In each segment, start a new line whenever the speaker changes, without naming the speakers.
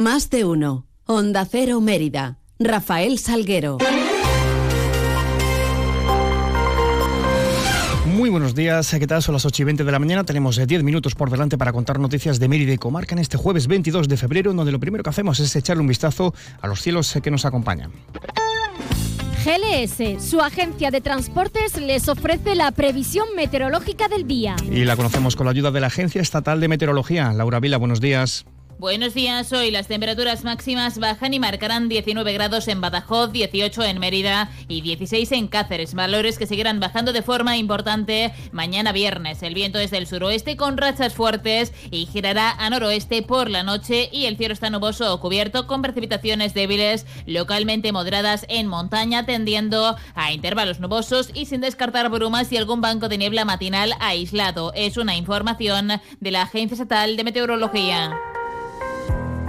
Más de uno. Onda Cero Mérida. Rafael Salguero.
Muy buenos días, ¿qué tal? Son las 8 y 20 de la mañana. Tenemos 10 eh, minutos por delante para contar noticias de Mérida y Comarca en este jueves 22 de febrero, donde lo primero que hacemos es echarle un vistazo a los cielos eh, que nos acompañan.
GLS, su agencia de transportes, les ofrece la previsión meteorológica del día.
Y la conocemos con la ayuda de la Agencia Estatal de Meteorología. Laura Vila, buenos días.
Buenos días. Hoy las temperaturas máximas bajan y marcarán 19 grados en Badajoz, 18 en Mérida y 16 en Cáceres. Valores que seguirán bajando de forma importante mañana viernes. El viento es del suroeste con rachas fuertes y girará a noroeste por la noche y el cielo está nuboso o cubierto con precipitaciones débiles localmente moderadas en montaña tendiendo a intervalos nubosos y sin descartar brumas y algún banco de niebla matinal aislado. Es una información de la Agencia Estatal de Meteorología.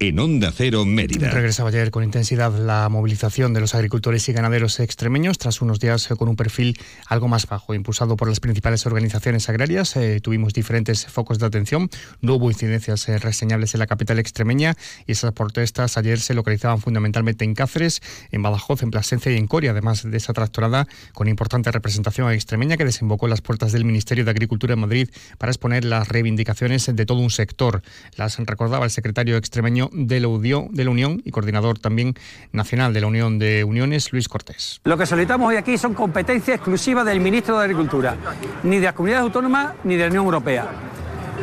en Onda Cero Mérida.
Regresaba ayer con intensidad la movilización de los agricultores y ganaderos extremeños tras unos días con un perfil algo más bajo, impulsado por las principales organizaciones agrarias. Eh, tuvimos diferentes focos de atención, no hubo incidencias eh, reseñables en la capital extremeña y esas protestas ayer se localizaban fundamentalmente en Cáceres, en Badajoz, en Plasencia y en Coria, además de esa tractorada con importante representación extremeña que desembocó en las puertas del Ministerio de Agricultura en Madrid para exponer las reivindicaciones de todo un sector. Las recordaba el secretario extremeño de la, de la Unión y coordinador también nacional de la Unión de Uniones, Luis Cortés.
Lo que solicitamos hoy aquí son competencias exclusivas del ministro de Agricultura, ni de las comunidades autónomas ni de la Unión Europea.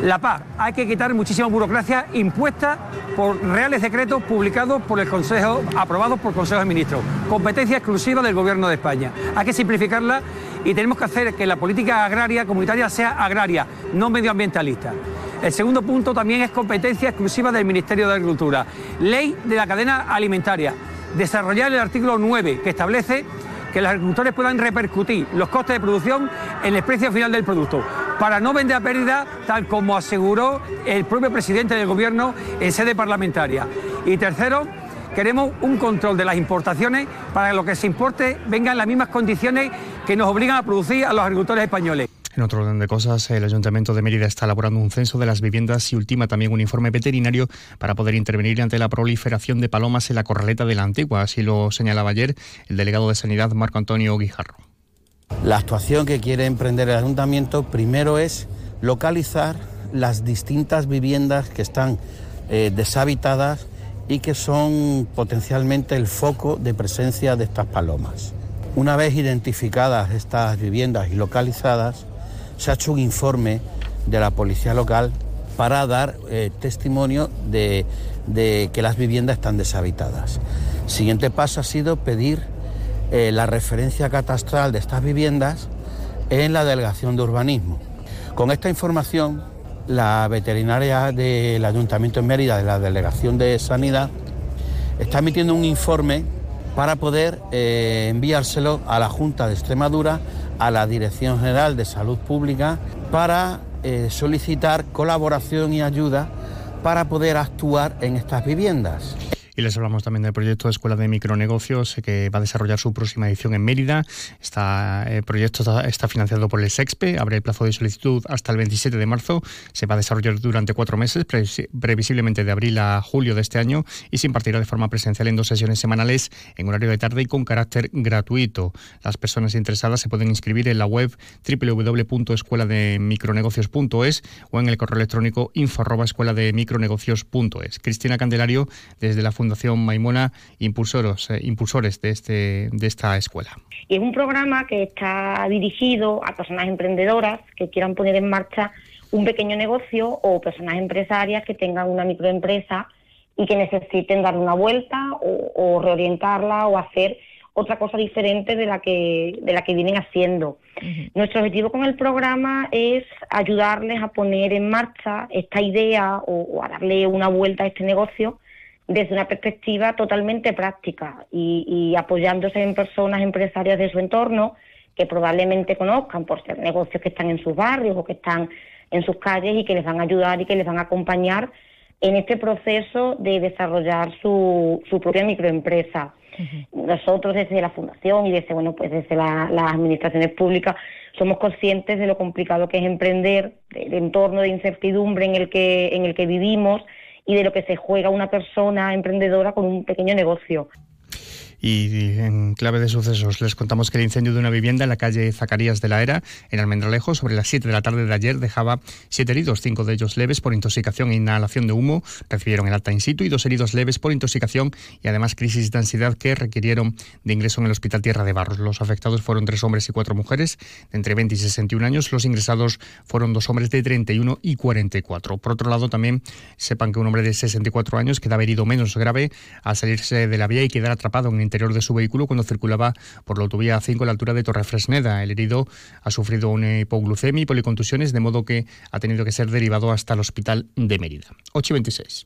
La paz, hay que quitar muchísima burocracia impuesta por reales decretos publicados por el Consejo, aprobados por el Consejo de Ministros. Competencia exclusiva del Gobierno de España. Hay que simplificarla y tenemos que hacer que la política agraria comunitaria sea agraria, no medioambientalista. El segundo punto también es competencia exclusiva del Ministerio de Agricultura. Ley de la cadena alimentaria. Desarrollar el artículo 9 que establece que los agricultores puedan repercutir los costes de producción en el precio final del producto, para no vender a pérdida, tal como aseguró el propio presidente del Gobierno en sede parlamentaria. Y tercero, queremos un control de las importaciones para que lo que se importe venga en las mismas condiciones que nos obligan a producir a los agricultores españoles.
En otro orden de cosas, el Ayuntamiento de Mérida está elaborando un censo de las viviendas y ultima también un informe veterinario para poder intervenir ante la proliferación de palomas en la corraleta de la Antigua. Así lo señalaba ayer el delegado de Sanidad, Marco Antonio Guijarro.
La actuación que quiere emprender el Ayuntamiento primero es localizar las distintas viviendas que están eh, deshabitadas y que son potencialmente el foco de presencia de estas palomas. Una vez identificadas estas viviendas y localizadas, se ha hecho un informe de la policía local para dar eh, testimonio de, que las viviendas están deshabitadas. siguiente paso ha sido pedir eh, la referencia catastral de estas viviendas en la delegación de urbanismo. Con esta información, la veterinaria del Ayuntamiento de Mérida, de la Delegación de Sanidad, está emitiendo un informe para poder eh, enviárselo a la Junta de Extremadura a la Dirección General de Salud Pública para eh, solicitar colaboración y ayuda para poder actuar en estas viviendas.
Y les hablamos también del proyecto de Escuela de Micronegocios eh, que va a desarrollar su próxima edición en Mérida. Este proyecto está, financiado por el SEXPE, abre el plazo de solicitud hasta el 27 de marzo. Se va a desarrollar durante cuatro meses, previsiblemente de abril a julio de este año, y se impartirá de forma presencial en dos sesiones semanales en horario de tarde y con carácter gratuito. Las personas interesadas se pueden inscribir en la web www.escuelademicronegocios.es o en el correo electrónico info@escuelademicronegocios.es. Cristina Candelario, desde la Fundación Maimona, impulsores, eh, impulsores de, este, de esta escuela.
Y es un programa que está dirigido a personas emprendedoras que quieran poner en marcha un pequeño negocio o personas empresarias que tengan una microempresa y que necesiten darle una vuelta o, reorientarla o hacer otra cosa diferente de la que, de la que vienen haciendo. Nuestro objetivo con el programa es ayudarles a poner en marcha esta idea o, a darle una vuelta a este negocio desde una perspectiva totalmente práctica y, y apoyándose en personas empresarias de su entorno que probablemente conozcan por ser negocios que están en sus barrios o que están en sus calles y que les van a ayudar y que les van a acompañar en este proceso de desarrollar su, su propia microempresa. Nosotros desde la Fundación y desde, bueno, pues desde las administraciones públicas somos conscientes de lo complicado que es emprender, del entorno de incertidumbre en el que, en el que vivimos y de lo que se juega una persona emprendedora con un pequeño negocio.
Y en clave de sucesos les contamos que el incendio de una vivienda en la calle Zacarías de la Era, en Almendralejo, sobre las 7 de la tarde de ayer, dejaba siete heridos, cinco de ellos leves por intoxicación e inhalación de humo, recibieron el alta in situ y dos heridos leves por intoxicación y además crisis de ansiedad que requirieron de ingreso en el Hospital Tierra de Barros. Los afectados fueron tres hombres y cuatro mujeres de entre 20 y 61 años. Los ingresados fueron dos hombres de 31 y 44. Por otro lado, también sepan que un hombre de 64 años quedaba herido menos grave al salirse de la vía y quedar atrapado en de su vehículo cuando circulaba por la autovía 5 a la altura de Torrefresneda. El herido ha sufrido una hipoglucemia y policontusiones, de modo que ha tenido que ser derivado hasta el hospital de Mérida. 8 y 26.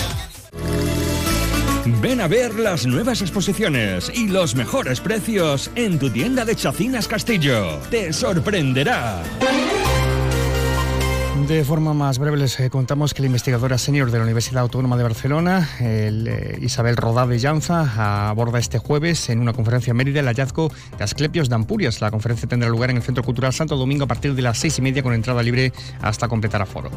Ven a ver las nuevas exposiciones y los mejores precios en tu tienda de Chacinas Castillo. Te sorprenderá.
De forma más breve les eh, contamos que la investigadora senior de la Universidad Autónoma de Barcelona, eh, Isabel Rodá de Llanza, aborda este jueves en una conferencia en Mérida el hallazgo de Asclepios de Ampurias. La conferencia tendrá lugar en el Centro Cultural Santo Domingo a partir de las seis y media con entrada libre hasta completar aforo.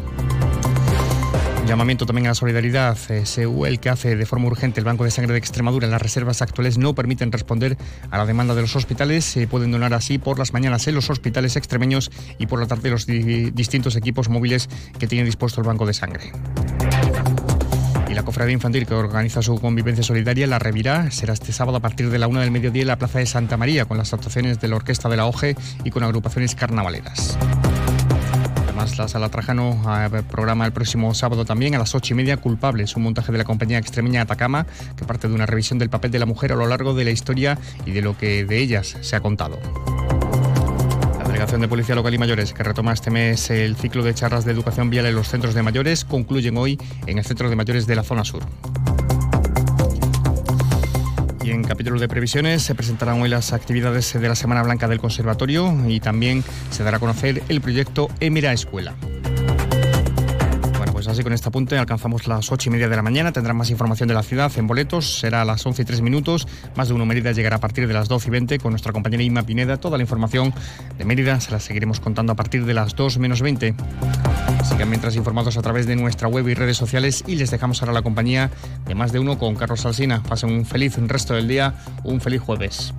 Llamamiento también a la solidaridad. SEU, el que hace de forma urgente el Banco de Sangre de Extremadura. Las reservas actuales no permiten responder a la demanda de los hospitales. Se pueden donar así por las mañanas en los hospitales extremeños y por la tarde los distintos equipos móviles que tiene dispuesto el Banco de Sangre. Y la cofradía infantil que organiza su convivencia solidaria, la Revirá, será este sábado a partir de la una del mediodía en la Plaza de Santa María, con las actuaciones de la Orquesta de la OGE y con agrupaciones carnavaleras. La Sala Trajano programa el próximo sábado también a las ocho y media Culpables, un montaje de la compañía extremeña Atacama que parte de una revisión del papel de la mujer a lo largo de la historia y de lo que de ellas se ha contado. La Delegación de Policía Local y Mayores, que retoma este mes el ciclo de charlas de educación vial en los centros de mayores, concluyen hoy en el Centro de Mayores de la Zona Sur. Y en capítulo de previsiones se presentarán hoy las actividades de la Semana Blanca del Conservatorio y también se dará a conocer el proyecto Emira Escuela. Pues así con este apunte alcanzamos las ocho y media de la mañana. Tendrán más información de la ciudad en boletos. Será a las 11 y 3 minutos. Más de uno Mérida llegará a partir de las 12 y 20 con nuestra compañera Inma Pineda. Toda la información de Mérida se la seguiremos contando a partir de las 2 menos 20. Sigan mientras informados a través de nuestra web y redes sociales y les dejamos ahora la compañía de más de uno con Carlos Alsina. Pasen un feliz resto del día, un feliz jueves.